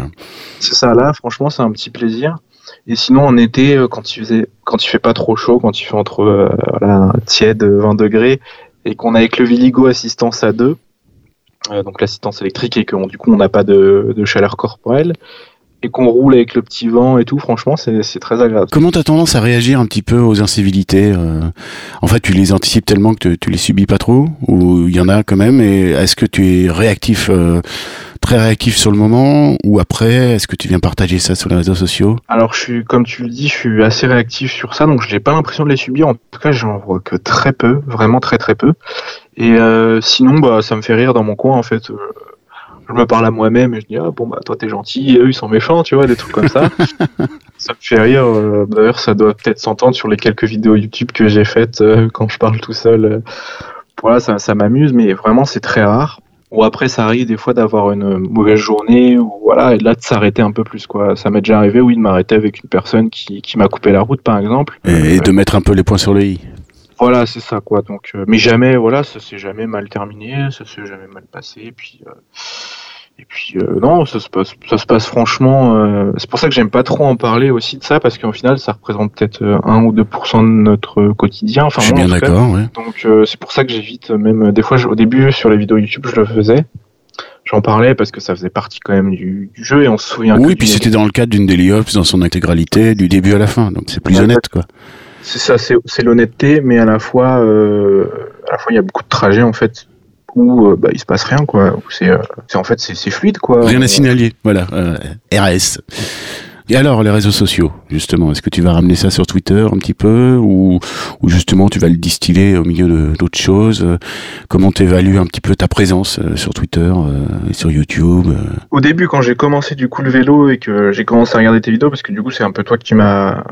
C'est ça, là franchement c'est un petit plaisir. Et sinon, en été, quand il faisait, quand il fait pas trop chaud, quand il fait entre euh, voilà, tiède 20 degrés, et qu'on a avec le Viligo assistance à 2, euh, donc l'assistance électrique, et que du coup on n'a pas de, chaleur corporelle, et qu'on roule avec le petit vent et tout, franchement, c'est très agréable. Comment tu as tendance à réagir un petit peu aux incivilités euh... En fait, tu les anticipes tellement que tu les subis pas trop Ou il y en a quand même Et est-ce que tu es réactif euh, très réactif sur le moment ou après Est-ce que tu viens partager ça sur les réseaux sociaux? Alors, je suis, comme tu le dis, je suis assez réactif sur ça, donc je n'ai pas l'impression de les subir. En tout cas, j'en vois que très peu, vraiment très très peu. Et euh, sinon, bah, ça me fait rire dans mon coin, en fait. Euh, je me parle à moi-même et je dis ah bon bah toi t'es gentil et eux ils sont méchants tu vois des trucs comme ça ça me fait rire euh, d'ailleurs ça doit peut-être s'entendre sur les quelques vidéos YouTube que j'ai faites euh, quand je parle tout seul voilà ça, ça m'amuse mais vraiment c'est très rare ou après ça arrive des fois d'avoir une mauvaise journée ou voilà et là de s'arrêter un peu plus quoi. Ça m'est déjà arrivé oui de m'arrêter avec une personne qui, qui m'a coupé la route par exemple. Et, euh, de mettre un peu les points sur le i. Voilà c'est ça quoi. Donc euh, mais jamais voilà ça s'est jamais mal terminé ça s'est jamais mal passé et puis euh, et puis euh, non, ça se passe, ça se passe franchement. Euh, c'est pour ça que j'aime pas trop en parler aussi de ça parce qu'au final, ça représente peut-être 1 ou 2% de notre quotidien. Enfin, je suis moi, bien d'accord. Ouais. Donc euh, c'est pour ça que j'évite même des fois je, au début sur les vidéos YouTube, je le faisais. J'en parlais parce que ça faisait partie quand même du, du jeu et on se souvient. Oui, puis c'était dans le cadre d'une Daily Ops dans son intégralité, du début à la fin. Donc c'est plus ouais, honnête, quoi. C'est ça, c'est l'honnêteté, mais à la fois, euh, à la fois il y a beaucoup de trajets en fait où euh, bah, il se passe rien quoi. C'est euh, en fait c'est fluide quoi. Rien à signaler voilà euh, RAS Et alors, les réseaux sociaux, justement, est-ce que tu vas ramener ça sur Twitter un petit peu ou, ou justement tu vas le distiller au milieu d'autres choses? Comment tu évalues un petit peu ta présence sur Twitter et sur YouTube Au début, quand j'ai commencé du coup le vélo et que j'ai commencé à regarder tes vidéos, parce que du coup c'est un peu toi qui m'as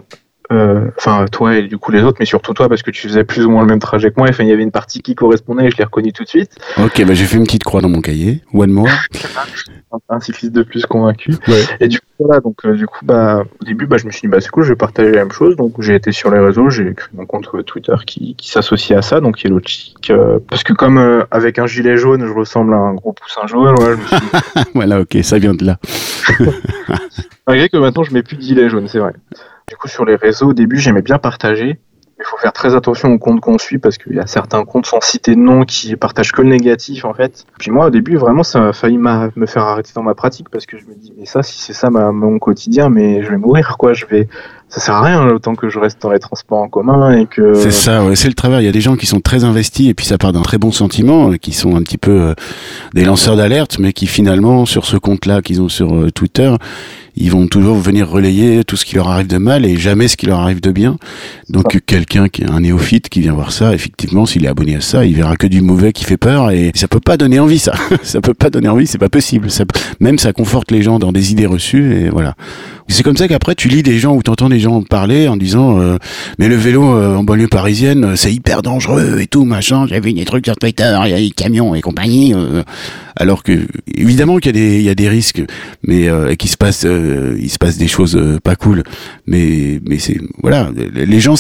euh, enfin toi et du coup les autres, mais surtout toi parce que tu faisais plus ou moins le même trajet que moi. Enfin, il y avait une partie qui correspondait et je l'ai reconnu tout de suite. Ok, bah j'ai fait une petite croix dans mon cahier. One more. un cycliste de plus convaincu. Et du coup voilà, donc euh, du coup bah au début bah je me suis dit bah c'est cool, je vais partager la même chose. Donc j'ai été sur les réseaux, j'ai créé mon compte Twitter qui, qui s'associe à ça, donc est logique. Euh, parce que comme avec un gilet jaune, je ressemble à un gros poussin jaune. Voilà, je me suis... voilà, ok, ça vient de là. Malgré que maintenant je mets plus de gilet jaune, c'est vrai. Du coup, sur les réseaux, au début, j'aimais bien partager. Il faut faire très attention aux comptes qu'on suit parce qu'il y a certains comptes sans citer de nom qui partagent que le négatif en fait. Puis moi au début vraiment ça a failli me faire arrêter dans ma pratique parce que je me dis mais ça si c'est ça mon quotidien mais je vais mourir quoi je vais ça sert à rien autant que je reste dans les transports en commun et que c'est ça ouais, c'est le travers il y a des gens qui sont très investis et puis ça part d'un très bon sentiment euh, qui sont un petit peu euh, des lanceurs d'alerte mais qui finalement sur ce compte là qu'ils ont sur euh, Twitter ils vont toujours venir relayer tout ce qui leur arrive de mal et jamais ce qui leur arrive de bien. Donc quelqu'un qui est un néophyte qui vient voir ça, effectivement, s'il est abonné à ça, il verra que du mauvais qui fait peur et ça peut pas donner envie ça. ça peut pas donner envie, c'est pas possible. Ça, même ça conforte les gens dans des idées reçues et voilà. C'est comme ça qu'après tu lis des gens ou t'entends des gens parler en disant euh, mais le vélo euh, en banlieue parisienne euh, c'est hyper dangereux et tout machin. J'ai vu des trucs sur Twitter, il y a des camions et compagnie. alors que évidemment qu'il y a des il y a des risques, mais qu'il se passe il se passe des choses pas cool. Mais mais c'est voilà les gens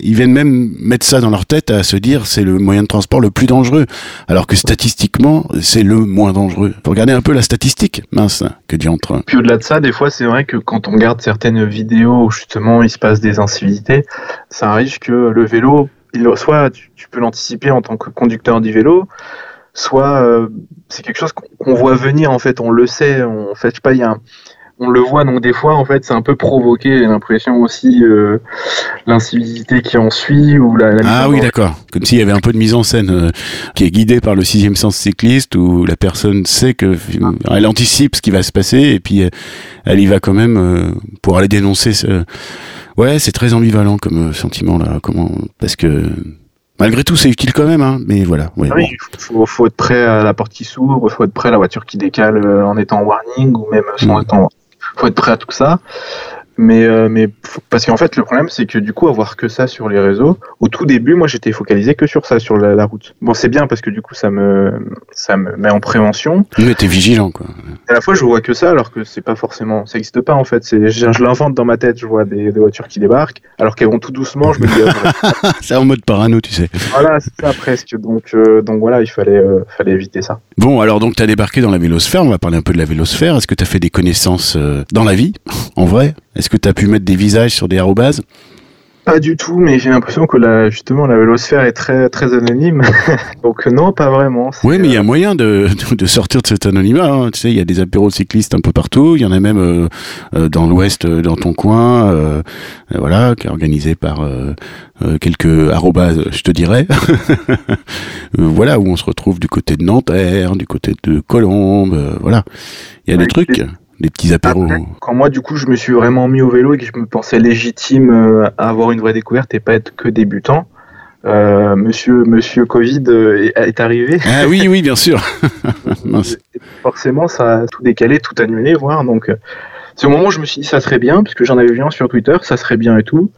ils viennent même mettre ça dans leur tête à se dire c'est le moyen de transport le plus dangereux alors que statistiquement c'est le moins dangereux. Faut regarder un peu la statistique mince que entre. Puis au-delà de ça des fois c'est vrai que quand on regarde certaines vidéos où justement il se passe des incivilités, ça arrive que le vélo, soit tu, peux l'anticiper en tant que conducteur du vélo, soit euh, c'est quelque chose qu'on voit venir en fait, on le sait, en fait, je sais pas, il y a un, on le voit donc des fois en fait c'est un peu provoqué l'impression aussi euh, l'incivilité qui en suit ou la, ah oui d'accord comme s'il y avait un peu de mise en scène euh, qui est guidée par le sixième sens cycliste où la personne sait que ah. elle anticipe ce qui va se passer et puis elle y va quand même euh, pour aller dénoncer ce... ouais c'est très ambivalent comme sentiment là comment parce que Malgré tout, c'est utile quand même, hein, mais voilà. oui, il faut, être prêt à la porte qui s'ouvre, il faut être prêt à la voiture qui décale en étant warning ou même sans mm. étant faut être prêt à tout ça. Mais, euh, mais parce qu'en fait, le problème, c'est que du coup, avoir que ça sur les réseaux, au tout début, moi, j'étais focalisé que sur ça, sur la, route. Bon, c'est bien parce que du coup, ça me, ça me met en prévention. Mais t'es vigilant, quoi. à la fois, je vois que ça, alors que c'est pas forcément, ça existe pas, en fait. C'est, je, l'invente dans ma tête, je vois des, voitures qui débarquent, alors qu'elles vont tout doucement, je me dis. Ah, c'est en mode parano, tu sais. Voilà, c'est ça presque. Donc, euh, donc voilà, il fallait, euh, fallait éviter ça. Bon, alors, donc, t'as débarqué dans la vélosphère. On va parler un peu de la vélosphère. Est-ce que t'as fait des connaissances dans la vie, en vrai? Est-ce que tu as pu mettre des visages sur des arrobases pas du tout, mais j'ai l'impression que la, justement la vélosphère est très très anonyme. Donc non, pas vraiment. Oui, mais il y a euh, moyen de, de, sortir de cet anonymat. Hein. Tu sais, il y a des apéros cyclistes un peu partout. Il y en a même euh, euh, dans l'Ouest, dans ton coin, voilà, qui est organisé par quelques arrobas, je te dirais. voilà, où on se retrouve du côté de Nanterre, du côté de Colombes. voilà, il y a des trucs les petits apéros. quand moi, du coup, je me suis vraiment mis au vélo et que je me pensais légitime euh, à avoir une vraie découverte et pas être que débutant, euh, monsieur, monsieur Covid euh, est, arrivé. Ah oui, oui, bien sûr. forcément, ça a tout décalé, tout annulé, voire. Donc, c'est au moment où je me suis dit ça serait bien, puisque j'en avais vu un sur Twitter, ça serait bien et tout.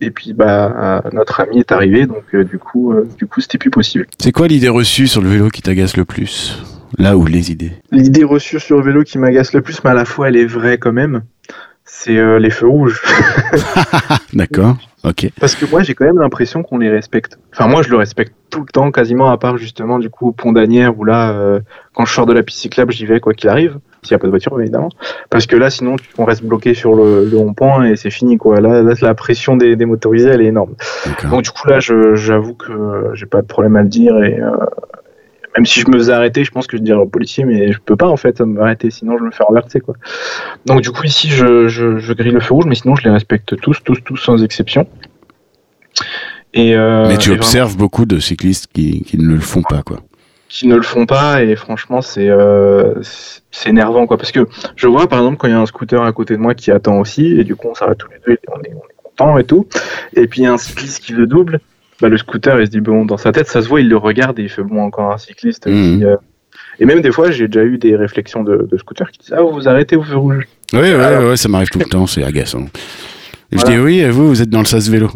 Et puis, bah, notre ami est arrivé, donc du coup, du coup, c'était plus possible. C'est quoi l'idée reçue sur le vélo qui t'agace le plus? Là où les idées L'idée reçue sur le vélo qui m'agace le plus, mais à la fois elle est vraie quand même, c'est euh, les feux rouges. D'accord, ok. Parce que moi j'ai quand même l'impression qu'on les respecte. Enfin moi je le respecte tout le temps quasiment, à part justement du coup au pont d'Anière où là, euh, quand je sors de la piste cyclable, j'y vais quoi qu'il arrive. S'il n'y a pas de voiture évidemment. Parce que là sinon on reste bloqué sur le, le rond-point et c'est fini quoi. Là, la pression des, des, motorisés elle est énorme. Donc du coup là j'avoue que j'ai pas de problème à le dire et... Euh, même si je me faisais arrêter, je pense que je dirais au policier, mais je peux pas en fait m'arrêter, sinon je me fais renverser quoi. Donc du coup ici je, je, grille le feu rouge, mais sinon je les respecte tous, tous, tous sans exception. Et euh, mais tu observes beaucoup de cyclistes qui, qui, ne le font pas quoi. qui ne le font pas et franchement c'est euh, c'est énervant quoi parce que je vois par exemple quand il y a un scooter à côté de moi qui attend aussi et du coup on s'arrête tous les deux et on est, on est content et tout et puis il y a un cycliste qui le double bah, le scooter il se dit bon dans sa tête ça se voit il le regarde et il fait bon encore un cycliste Mhm. qui, euh, et même des fois j'ai déjà eu des réflexions de, de scooters qui disent ah vous vous arrêtez au feu rouge Oui, ouais, Alors- ouais, ça m'arrive tout le temps, c'est agaçant. Et Voilà. Je dis oui, et vous, vous êtes dans le sas vélo.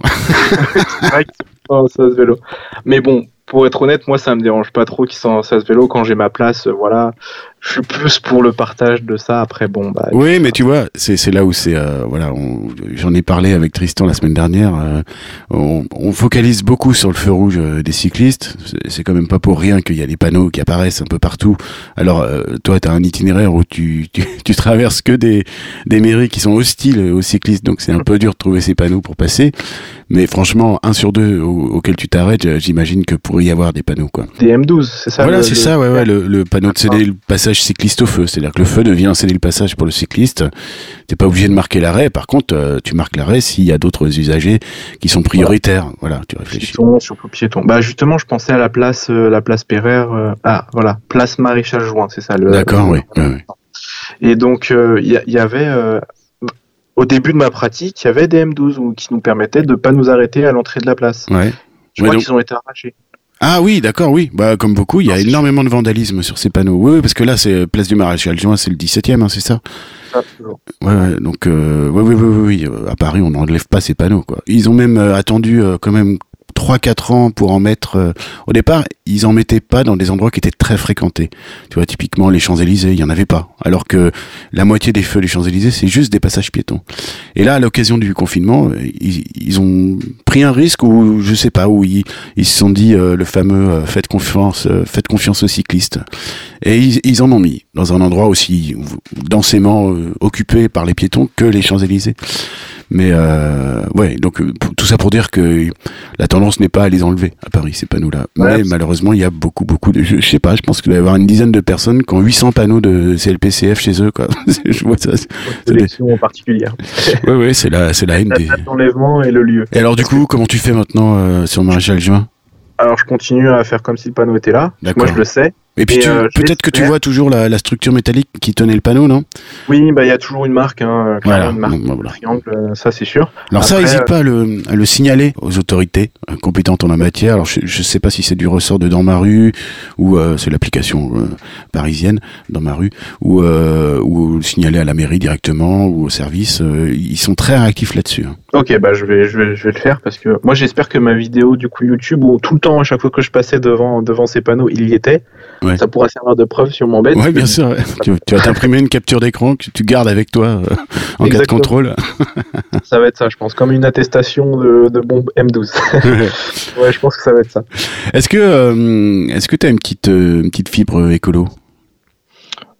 C'est vrai que c'est pas un sas vélo. Mais bon, pour être honnête, moi, ça me dérange pas trop qu'ils soient en sas vélo. Quand j'ai ma place, euh, voilà, je suis plus pour le partage de ça. Après, bon, bah. Oui, mais tu vois, c'est là où c'est euh, voilà, j'en ai parlé avec Tristan la semaine dernière. euh, on, focalise beaucoup sur le feu rouge des cyclistes. C'est- quand même pas pour rien qu'il y a des panneaux qui apparaissent un peu partout. Alors toi, tu as un itinéraire où tu, tu, traverses que des mairies qui sont hostiles aux cyclistes, donc c'est un peu dur de trouver ces panneaux pour passer. Mais franchement, un sur deux au- auquel tu t'arrêtes, j'imagine que pourrait y avoir des panneaux quoi. Des M12, c'est ça Voilà, c'est ça, ouais, ouais, le, le panneau de céder le passage cycliste au feu. C'est-à-dire que le feu devient céder le passage pour le cycliste. T'es pas obligé de marquer l'arrêt. Par contre, euh, tu marques l'arrêt s'il y a d'autres usagers qui sont prioritaires. Voilà, tu réfléchis. Piéton, surtout piéton. Bah, justement, je pensais à la place, euh, la place Pereire. euh, ah, voilà, place Maréchal Juin, c'est ça le. D'accord, oui. ouais, ouais. Et donc, euh, il y, avait. au début de ma pratique, il y avait des M12 où- qui nous permettaient de pas nous arrêter à l'entrée de la place. Ouais. Je Ouais, crois qu'ils ont été arrachés. Ah oui, d'accord, oui. Bah, comme beaucoup, il y a énormément de vandalisme sur ces panneaux. Oui, oui, parce que là, c'est place du Maréchal Juin, c'est le 17e, hein, c'est ça Ça, toujours. Ouais, ouais, donc euh, oui, oui, oui, oui, oui, à Paris, on n'enlève pas ces panneaux. Quoi. Ils ont même euh, attendu euh, quand même 3-4 ans pour en mettre. euh, au départ, ils en mettaient pas dans des endroits qui étaient très fréquentés. Tu vois, typiquement les Champs-Élysées, il y en avait pas. Alors que la moitié des feux des Champs-Élysées, c'est juste des passages piétons. Et là, à l'occasion du confinement, euh, ils, ils ont pris un risque où je sais pas où ils, se sont dit euh, le fameux euh, faites confiance, euh, faites confiance aux cyclistes. Et ils, ils en ont mis dans un endroit aussi densément euh, occupé par les piétons que les Champs-Élysées. Mais euh, ouais, donc euh, tout ça pour dire que la tendance n'est pas à les enlever à Paris ces panneaux-là. Ouais, Mais malheureusement, il y a beaucoup, beaucoup de, je, je sais pas, je pense qu'il doit y avoir une dizaine de personnes qui ont 800 panneaux de CLPCF chez eux, quoi. je vois ça. c'est- Sélection en particulière. Ouais, ouais, c'est la, c'est la haine La des. date d'enlèvement et le lieu. Et alors du coup, comment tu fais maintenant euh, sur Maréchal Juin? Alors, je continue à faire comme si le panneau était là. Moi, je le sais. Et puis euh, peut-être que tu vois toujours la, la structure métallique qui tenait le panneau, non? Oui, bah, il y a toujours une marque, hein, clairement, Voilà. une marque Bon, bah, voilà. triangle, euh, ça c'est sûr. Alors ça, n'hésite euh, pas à le, à le signaler aux autorités euh, compétentes en la matière. Alors je ne sais pas si c'est du ressort de Dans ma rue ou euh, c'est l'application euh, parisienne Dans ma rue ou, euh, ou le signaler à la mairie directement ou au service. euh, ils sont très réactifs là-dessus. hein. Ok, bah je vais, je vais, je vais le faire parce que moi j'espère que ma vidéo du coup YouTube où tout le temps à chaque fois que je passais devant devant ces panneaux il y était, Ouais. ça pourra servir de preuve sur mon bête. Ouais, bien sûr. tu, tu vas t'imprimer une capture d'écran que tu gardes avec toi euh, en cas de contrôle. Ça va être ça, je pense, comme une attestation de, de bombe M12. ouais, je pense que ça va être ça. est-ce que euh, est-ce que tu as une petite euh, une petite fibre écolo?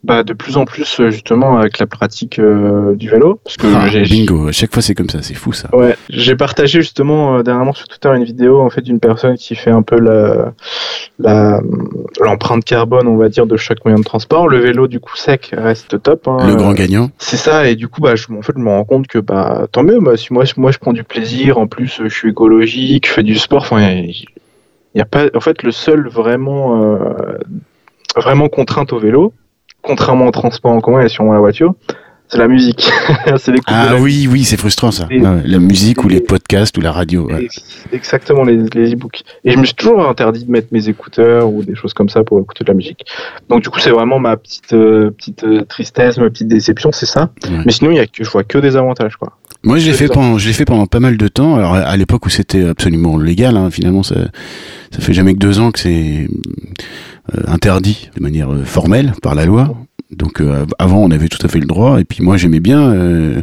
Bah de plus en plus euh, justement avec la pratique euh, du vélo, parce que Ah, j'ai Bingo. À chaque fois c'est comme ça. C'est fou ça. Ouais, j'ai partagé justement euh, dernièrement sur Twitter une vidéo en fait d'une personne qui fait un peu la l'empreinte carbone, on va dire, de chaque moyen de transport. Le vélo du coup sec reste top. hein. Le grand gagnant. C'est ça, et du coup, bah, je, en fait, je me rends compte que bah, tant mieux. Bah, si moi, moi, je prends du plaisir, en plus, je suis écologique, je fais du sport. Enfin, il y, a pas. En fait, le seul vraiment, vraiment contrainte au vélo, contrairement au transport en commun et sûrement à la voiture, c'est la musique. c'est Ah oui, oui, c'est frustrant ça. Et- la musique ou les podcasts ou la radio. ouais. Exactement, les, les e-books. Et je me suis toujours interdit de mettre mes écouteurs ou des choses comme ça pour écouter de la musique. Donc du coup, c'est vraiment ma petite euh, petite euh, tristesse, ma petite déception, c'est ça. Ouais. Mais sinon, il y a que je vois que des avantages, quoi. Moi, je l'ai fait pendant, je fait pendant pas mal de temps. Alors, à l'époque où c'était absolument légal, hein, finalement, ça, ça fait jamais que deux ans que c'est euh, interdit de manière formelle par la loi. Donc, euh, avant, on avait tout à fait le droit. Et puis, moi, j'aimais bien euh,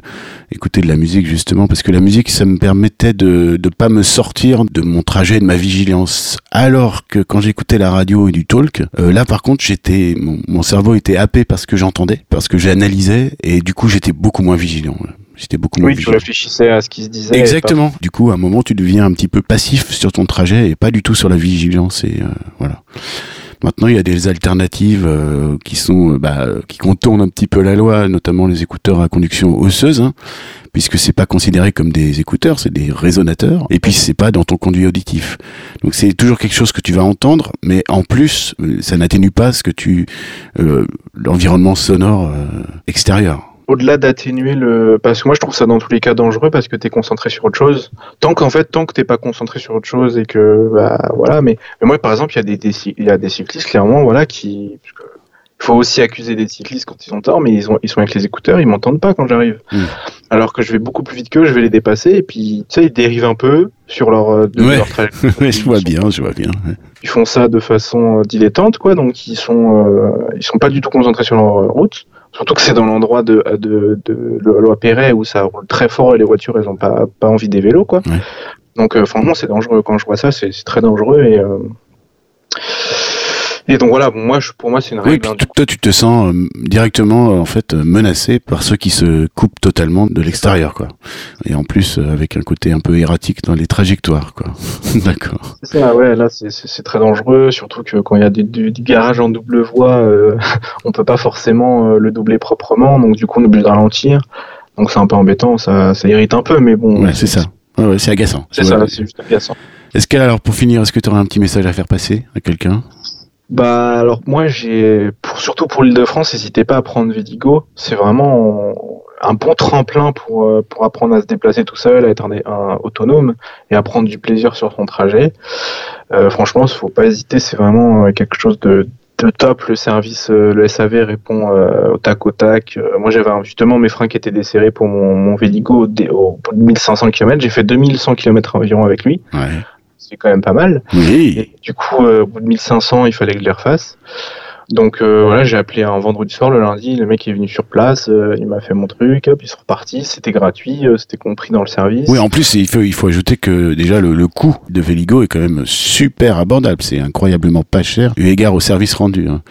écouter de la musique justement parce que la musique, ça me permettait de de pas me sortir de mon trajet, de ma vigilance. Alors que quand j'écoutais la radio et du talk, euh, là, par contre, j'étais, mon, mon cerveau était happé parce que j'entendais, parce que j'analysais, et du coup, j'étais beaucoup moins vigilant. J'étais beaucoup moins Oui, tu réfléchissais à ce qui se disait. Exactement. Du coup, à un moment, tu deviens un petit peu passif sur ton trajet et pas du tout sur la vigilance. Et euh, voilà. Maintenant, il y a des alternatives euh, qui sont, euh, bah, qui contournent un petit peu la loi, notamment les écouteurs à conduction osseuse, hein, puisque c'est pas considéré comme des écouteurs, c'est des résonateurs, et puis c'est pas dans ton conduit auditif. Donc c'est toujours quelque chose que tu vas entendre, mais en plus, euh, ça n'atténue pas ce que tu, euh, l'environnement sonore extérieur. Au-delà d'atténuer le, parce que moi je trouve ça dans tous les cas dangereux parce que t'es concentré sur autre chose. Tant qu'en fait, tant que t'es pas concentré sur autre chose et que, bah voilà, mais, mais moi par exemple, il y a des, des, il y a des cyclistes clairement, voilà, qui, il faut aussi accuser des cyclistes quand ils ont tort, mais ils, ont, ils sont avec les écouteurs, ils m'entendent pas quand j'arrive. Mm. Alors que je vais beaucoup plus vite qu'eux, je vais les dépasser, et puis tu sais, ils dérivent un peu sur leur, euh, de Ouais. leur je vois bien, je vois bien. ouais. Ils font ça de façon euh, dilettante, quoi, donc ils sont, euh, ils sont pas du tout concentrés sur leur route. Surtout que c'est dans l'endroit de, de, de, de Perret où ça roule très fort et les voitures, elles ont pas, pas envie des vélos, quoi. Ouais. Donc, euh, franchement, c'est dangereux. Quand je vois ça, c'est c'est très dangereux et, euh, et donc voilà, moi, je, pour moi, c'est une Oui, règle. puis hein, toi, tu te sens euh, directement euh, en fait euh, menacé par ceux qui se coupent totalement de l'extérieur, quoi. Et en plus, avec un côté un peu erratique dans les trajectoires, quoi. D'accord. C'est ça, ouais, là c'est- très dangereux, surtout que quand il y a des- du, du garage en double voie, euh, on peut pas forcément le doubler proprement, donc du coup on est obligé de ralentir. Donc c'est un peu embêtant, ça, ça irrite un peu, mais bon. Ouais, c'est ça. Ouais, ouais, c'est agaçant. C'est Ouais. ça, c'est juste agaçant. Est-ce que alors pour finir, est-ce que tu aurais un petit message à faire passer à quelqu'un? Bah alors moi j'ai, pour, surtout pour l'Île-de-France, n'hésitez pas à prendre Vidigo, c'est vraiment un bon tremplin pour, euh, pour apprendre à se déplacer tout seul, à être un, un autonome et à prendre du plaisir sur son trajet. Euh, franchement, faut pas hésiter, c'est vraiment euh, quelque chose de, de top. Le service, euh, le SAV répond au tac au tac. Moi, j'avais justement mes freins qui étaient desserrés pour mon, mon Véligo au, au bout de 1500 km. J'ai fait 2100 km environ avec lui. Ouais. C'est quand même pas mal. Oui. Et du coup, euh, au bout de 1500, il fallait que je les refasse. Donc euh, voilà, j'ai appelé un vendredi soir, le lundi, le mec est venu sur place, euh, il m'a fait mon truc, hop, ils sont repartis, c'était gratuit, euh, c'était compris dans le service. Oui, en plus, il faut, il faut ajouter que déjà le, le coût de Véligo est quand même super abordable. C'est incroyablement pas cher, eu égard au service rendu. hein.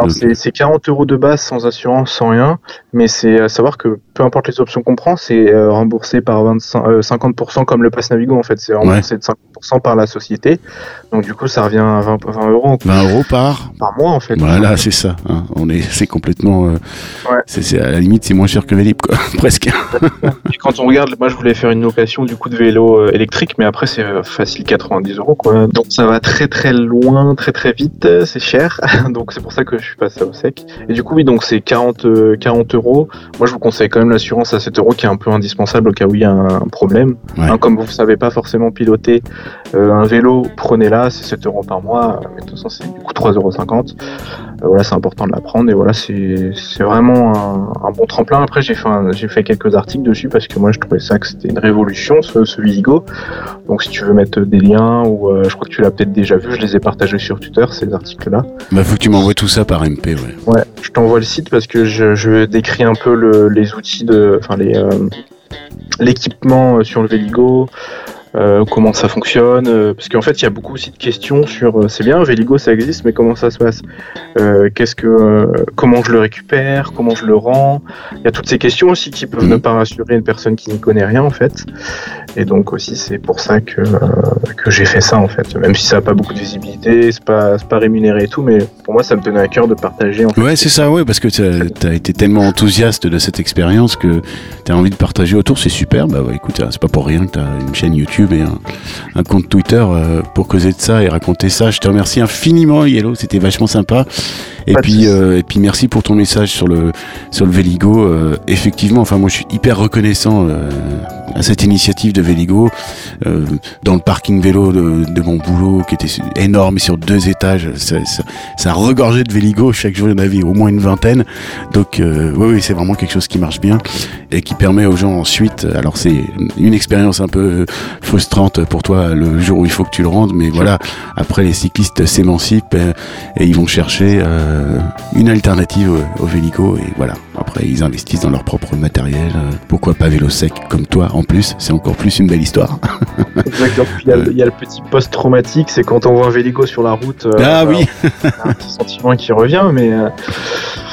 Alors Donc- c'est c'est 40 euros de base sans assurance, sans rien, mais c'est à savoir que peu importe les options qu'on prend, c'est euh, remboursé par 25, euh, 50% comme le pass Navigo en fait, c'est remboursé de 50% par la société, donc du coup ça revient à 20, 20 euros 20 euros par. par mois en fait. Voilà, c'est ça. hein. On est, c'est complètement. euh, Ouais. c'est, c'est- à la limite, c'est moins cher que Vélib, quoi. Presque. Et quand on regarde, moi je voulais faire une location du coup de vélo euh, électrique, mais après c'est euh, facile 90 euros quoi. Donc ça va très très loin, très très vite, euh, c'est cher. donc c'est pour ça que je suis passé au sec. Et du coup oui, donc c'est 40, euh, 40 euros. Moi je vous conseille quand même l'assurance à 7 euros qui est un peu indispensable au cas où il y a un, problème. Ouais. Hein, comme vous ne savez pas forcément piloter euh, un vélo, prenez-la, c'est 7 euros par mois. Mais de toute façon c'est du coup 3,50 euros. Euh, voilà, c'est important de la prendre et voilà, c'est vraiment un, un bon tremplin. Après, j'ai fait, un- fait quelques articles dessus parce que moi, je trouvais ça que c'était une révolution, ce, ce. Donc, si tu veux mettre des liens ou euh, je crois que tu l'as peut-être déjà vu, je les ai partagés sur Twitter, ces articles-là. Bah, faut que tu m'envoies tout ça par MP, ouais. Ouais, je t'envoie le site parce que je, je décris un peu le- les outils de, enfin les euh, l'équipement sur le Véligo, euh, comment ça fonctionne, euh, parce qu'en fait il y a beaucoup aussi de questions sur, euh, c'est bien, Véligo ça existe, mais comment ça se passe, qu'est-ce que, comment je le récupère, comment je le rends, il y a toutes ces questions aussi qui peuvent Mhm. ne pas rassurer une personne qui n'y connaît rien en fait, et donc aussi c'est pour ça que que j'ai fait ça en fait, même si ça n'a pas beaucoup de visibilité, c'est pas pas rémunéré et tout, mais pour moi ça me tenait à cœur de partager en fait. Ouais, c'est ça, ouais, parce que t'as as été tellement enthousiaste de cette expérience que t'as envie de partager autour, c'est super. Bah ouais, écoute, c'est pas pour rien que t'as une chaîne YouTube et un, un compte Twitter euh, pour causer de ça et raconter ça. Je te remercie infiniment, Yellow, c'était vachement sympa. Et Pas puis, euh, et puis merci pour ton message sur le sur le Véligo. Euh, effectivement, enfin moi je suis hyper reconnaissant euh, à cette initiative de Véligo dans le parking vélo de, de mon boulot qui était énorme sur deux étages. Ça, ça, ça regorgeait de Véligo. Chaque jour, il y en avait au moins une vingtaine. Donc, oui, oui, c'est vraiment quelque chose qui marche bien et qui permet aux gens ensuite. Alors, c'est une expérience un peu frustrante pour toi le jour où il faut que tu le rendes, mais voilà. Après, les cyclistes s'émancipent et, et ils vont chercher euh, une alternative au, au et voilà. Après, ils investissent dans leur propre matériel. Euh, Pourquoi pas vélo sec comme toi En plus, c'est encore plus une belle histoire. Exactement. Il y a le- il y, a le petit post-traumatique, c'est quand on voit un Véligo sur la route. euh, ah oui, un petit sentiment qui revient, mais euh,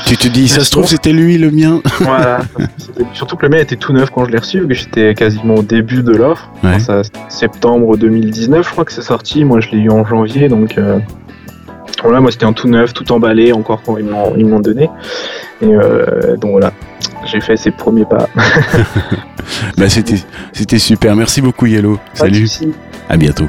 tu te dis, ça se trouve, c'était lui le mien. voilà. Surtout que le mien était tout neuf quand je l'ai reçu, que j'étais quasiment au début de l'offre. Ouais. Ça, septembre 2019, je crois que c'est sorti. Moi, je l'ai eu en janvier, donc euh, voilà, moi c'était un tout neuf, tout emballé, encore quand ils m'ont donné. Et euh, donc voilà. j'ai fait ses premiers pas. bah, c'était, c'était super. Merci beaucoup, Yellow. Salut. À bientôt.